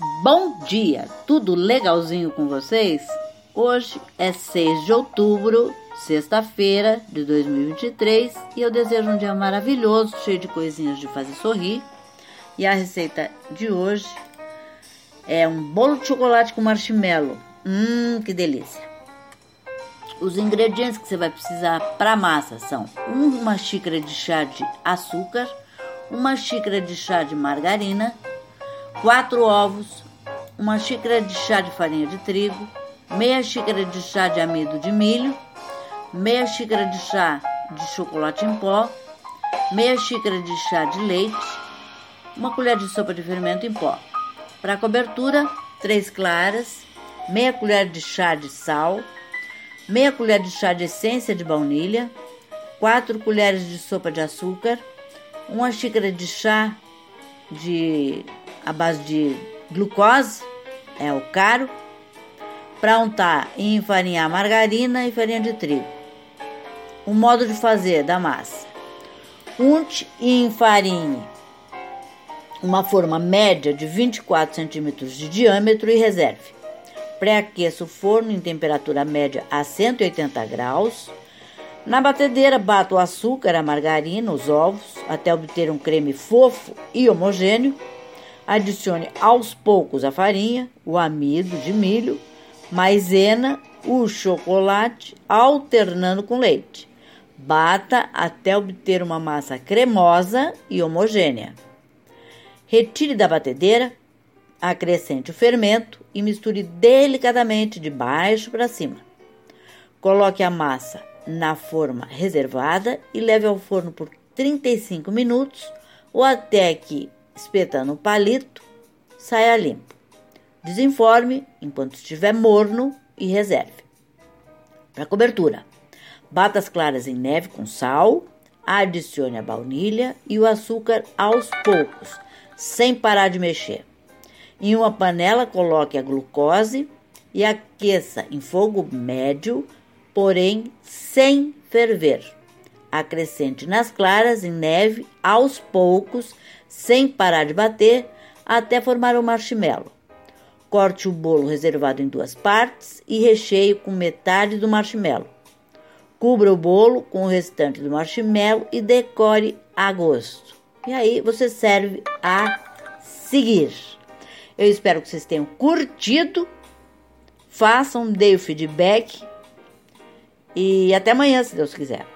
Bom dia, tudo legalzinho com vocês? Hoje é 6 de outubro, sexta-feira de 2023 e eu desejo um dia maravilhoso, cheio de coisinhas de fazer sorrir. E a receita de hoje é um bolo de chocolate com marshmallow. Hum, que delícia! Os ingredientes que você vai precisar para a massa são uma xícara de chá de açúcar, uma xícara de chá de margarina, quatro ovos, uma xícara de chá de farinha de trigo, meia xícara de chá de amido de milho, meia xícara de chá de chocolate em pó, meia xícara de chá de leite, uma colher de sopa de fermento em pó. Para cobertura, três claras, meia colher de chá de sal, meia colher de chá de essência de baunilha, quatro colheres de sopa de açúcar, uma xícara de chá de a base de glucose, é o caro, para untar e enfarinhar margarina e farinha de trigo. O modo de fazer da massa: unte e enfarinhe uma forma média de 24 centímetros de diâmetro e reserve. Pré-aqueça o forno em temperatura média a 180 graus. Na batedeira, bata o açúcar, a margarina, os ovos, até obter um creme fofo e homogêneo. Adicione aos poucos a farinha, o amido de milho, maisena, o chocolate, alternando com leite. Bata até obter uma massa cremosa e homogênea. Retire da batedeira, acrescente o fermento e misture delicadamente de baixo para cima. Coloque a massa na forma reservada e leve ao forno por 35 minutos ou até que espetando o palito, saia limpo. Desenforme enquanto estiver morno e reserve. Para cobertura, bata as claras em neve com sal, adicione a baunilha e o açúcar aos poucos, sem parar de mexer. Em uma panela, coloque a glucose e aqueça em fogo médio, porém sem ferver. Acrescente nas claras em neve aos poucos, sem parar de bater, até formar o um marshmallow. Corte o bolo reservado em duas partes e recheie com metade do marshmallow. Cubra o bolo com o restante do marshmallow e decore a gosto. E aí você serve a seguir. Eu espero que vocês tenham curtido. Façam, deem o feedback. E até amanhã, se Deus quiser.